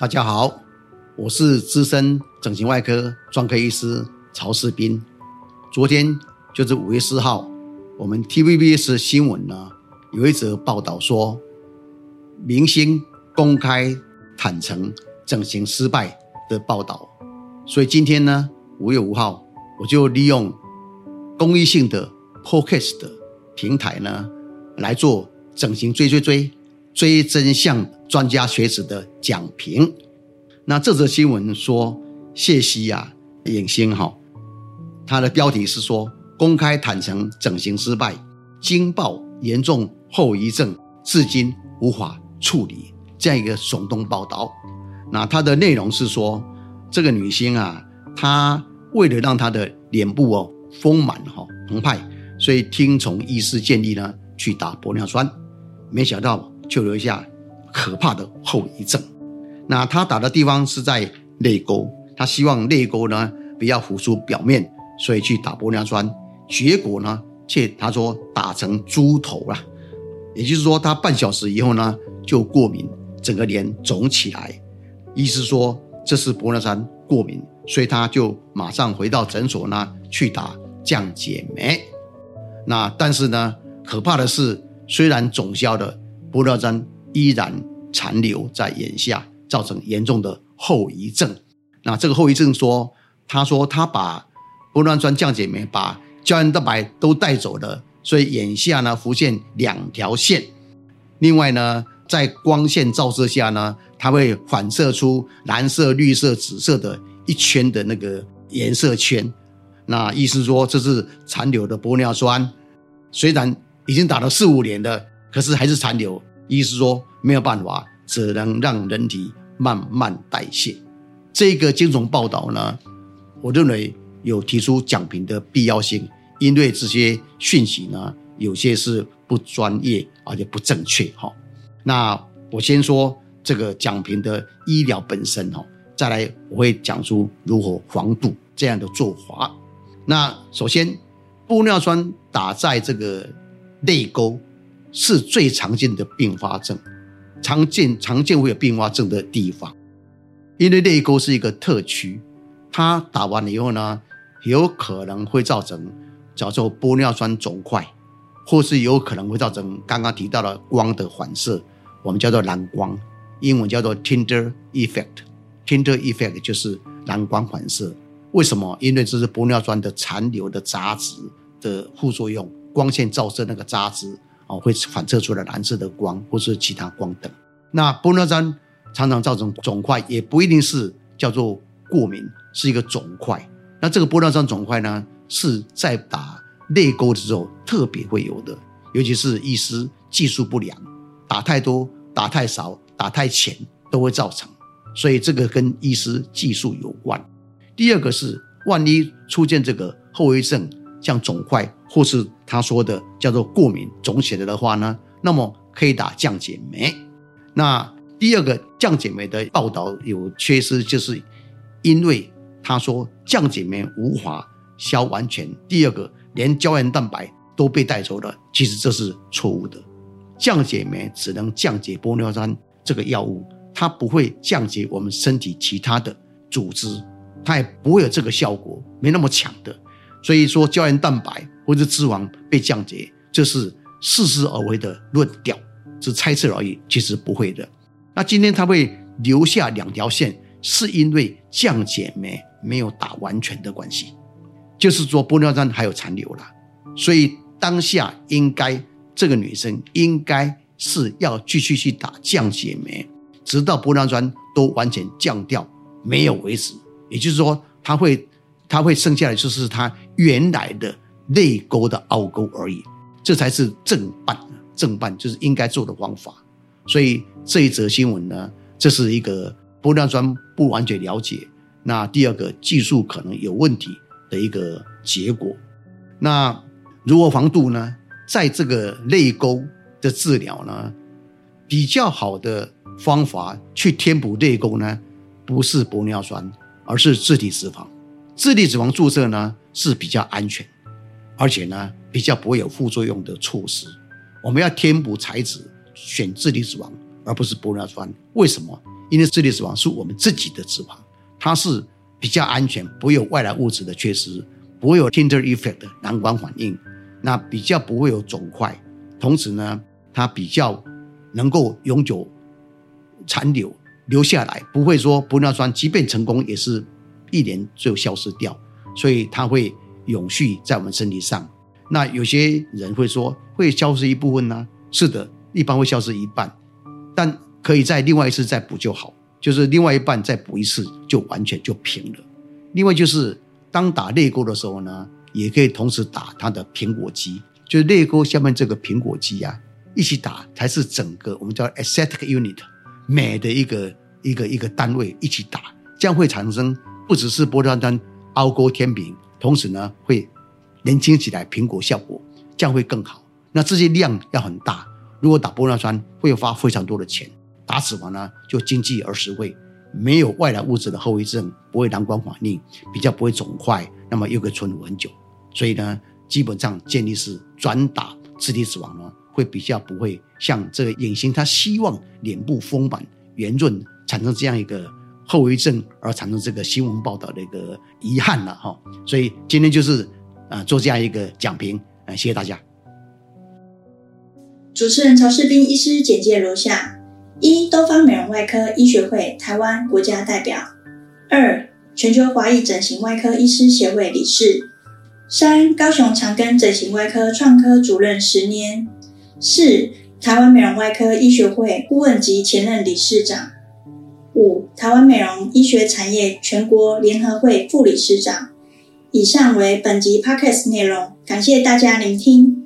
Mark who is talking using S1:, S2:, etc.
S1: 大家好，我是资深整形外科专科医师曹世斌。昨天就是五月四号，我们 TVBS 新闻呢有一则报道说，明星公开坦诚整形失败的报道。所以今天呢，五月五号，我就利用公益性的 Podcast 平台呢来做整形追追追追真相。专家学子的讲评，那这则新闻说谢希呀影星哈，他的标题是说公开坦诚整形失败，惊爆严重后遗症，至今无法处理这样一个耸动报道。那它的内容是说，这个女星啊，她为了让她的脸部哦丰满哈澎湃，所以听从医师建议呢去打玻尿酸，没想到就留下。可怕的后遗症。那他打的地方是在泪沟，他希望泪沟呢不要浮出表面，所以去打玻尿酸。结果呢，却他说打成猪头了，也就是说他半小时以后呢就过敏，整个脸肿起来。医师说这是玻尿酸过敏，所以他就马上回到诊所呢去打降解酶。那但是呢，可怕的是，虽然肿消的玻尿酸。依然残留在眼下，造成严重的后遗症。那这个后遗症说，他说他把玻尿酸降解酶、把胶原蛋白都带走了，所以眼下呢浮现两条线。另外呢，在光线照射下呢，它会反射出蓝色、绿色、紫色的一圈的那个颜色圈。那意思说，这是残留的玻尿酸，虽然已经打了四五年了，可是还是残留。意思说没有办法，只能让人体慢慢代谢。这个惊悚报道呢，我认为有提出讲评的必要性，因为这些讯息呢，有些是不专业而且不正确。哈，那我先说这个讲评的医疗本身哈，再来我会讲出如何防堵这样的做法。那首先，玻尿酸打在这个泪沟。是最常见的并发症，常见常见会有并发症的地方，因为泪沟是一个特区，它打完了以后呢，有可能会造成叫做玻尿酸肿块，或是有可能会造成刚刚提到的光的反射，我们叫做蓝光，英文叫做 Tinder effect，Tinder effect 就是蓝光反射。为什么？因为这是玻尿酸的残留的杂质的副作用，光线照射那个杂质。哦，会反射出来蓝色的光，或是其他光等。那玻尿酸常常造成肿块，也不一定是叫做过敏，是一个肿块。那这个玻尿酸肿块呢，是在打泪沟的时候特别会有的，尤其是医师技术不良，打太多、打太少、打太浅都会造成。所以这个跟医师技术有关。第二个是，万一出现这个后遗症。像肿块，或是他说的叫做过敏肿起来的话呢，那么可以打降解酶。那第二个降解酶的报道有缺失，就是因为他说降解酶无法消完全。第二个，连胶原蛋白都被带走了，其实这是错误的。降解酶只能降解玻尿酸这个药物，它不会降解我们身体其他的组织，它也不会有这个效果，没那么强的。所以说胶原蛋白或者之王被降解，这是似是而为的论调，是猜测而已，其实不会的。那今天他会留下两条线，是因为降解酶没有打完全的关系，就是说玻尿酸还有残留了。所以当下应该这个女生应该是要继续去打降解酶，直到玻尿酸都完全降掉没有为止。也就是说，他会。他会剩下的就是它原来的泪沟的凹沟而已，这才是正办，正办就是应该做的方法。所以这一则新闻呢，这是一个玻尿酸不完全了解，那第二个技术可能有问题的一个结果。那如何防堵呢？在这个泪沟的治疗呢，比较好的方法去填补泪沟呢，不是玻尿酸，而是自体脂肪。自体脂肪注射呢是比较安全，而且呢比较不会有副作用的措施。我们要填补材质，选自体脂肪而不是玻尿酸。为什么？因为自体脂肪是我们自己的脂肪，它是比较安全，不会有外来物质的缺失，不会有 Tinder effect 的蓝光反应，那比较不会有肿块，同时呢，它比较能够永久残留留下来，不会说玻尿酸即便成功也是一年就消失掉，所以它会永续在我们身体上。那有些人会说会消失一部分呢？是的，一般会消失一半，但可以在另外一次再补就好，就是另外一半再补一次就完全就平了。另外就是当打泪沟的时候呢，也可以同时打它的苹果肌，就是泪沟下面这个苹果肌啊，一起打才是整个我们叫 aesthetic unit 美的一个一个一个单位一起打，这样会产生不只是玻尿酸凹沟天平，同时呢会年轻起来苹果效果，这样会更好。那这些量要很大，如果打玻尿酸会花非常多的钱，打脂肪呢就经济而实惠，没有外来物质的后遗症，不会蓝光反应，比较不会肿块，那么又可以存活很久。所以呢，基本上建议是转打自体脂肪呢，会比较不会像这个隐形他希望脸部丰满圆润，产生这样一个后遗症而产生这个新闻报道的一个遗憾了哈。所以今天就是啊做这样一个讲评啊，谢谢大家。
S2: 主持人曹世斌医师简介如下：一、东方美容外科医学会台湾国家代表；二、全球华裔整形外科医师协会理事；三、高雄长庚整形外科创科主任十年；四、台湾美容外科医学会顾问及前任理事长；五、台湾美容医学产业全国联合会副理事长。以上为本集 podcast 内容，感谢大家聆听。